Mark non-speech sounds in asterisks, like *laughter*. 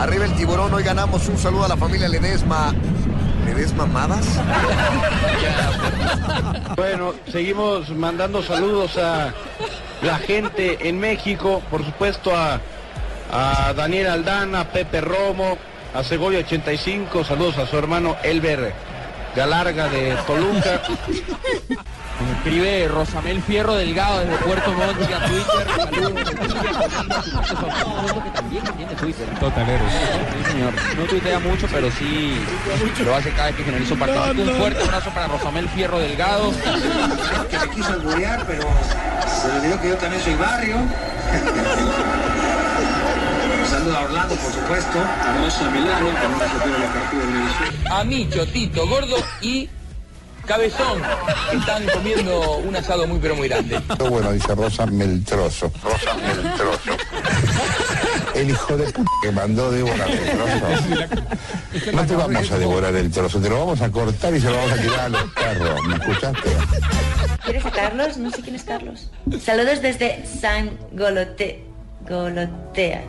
Arriba el tiburón, hoy ganamos un saludo a la familia Ledesma. ¿Ledesma Madas? *laughs* Bueno, seguimos mandando saludos a la gente en México, por supuesto a, Daniel Aldana, Pepe Romo, a Segovia 85, saludos a su hermano Elber Galarga de Toluca. Nos escribe Rosamel Fierro Delgado desde Puerto Montt a Twitter. Saludos. que también tiene Twitter. Totaleros. Sí, señor. No tuitea mucho, pero sí lo hace cada vez que finaliza un partido. Un fuerte abrazo para Rosamel Fierro Delgado. que me quiso alburear, pero se le olvidó que yo también soy barrio. Por supuesto. Milano, también se pierde la partida de Venezuela. A Micho, Tito, Gordo y Cabezón, que están comiendo un asado muy pero muy grande. Bueno, dice Rosa Meltroso. Rosa Meltroso. El hijo de puta que mandó devorar el trozo. No te vamos a devorar el trozo, te lo vamos a cortar y se lo vamos a tirar a los perros. ¿Me escuchaste? ¿Quieres a Carlos? No sé quién es Carlos. Saludos desde San Golote... Goloteas.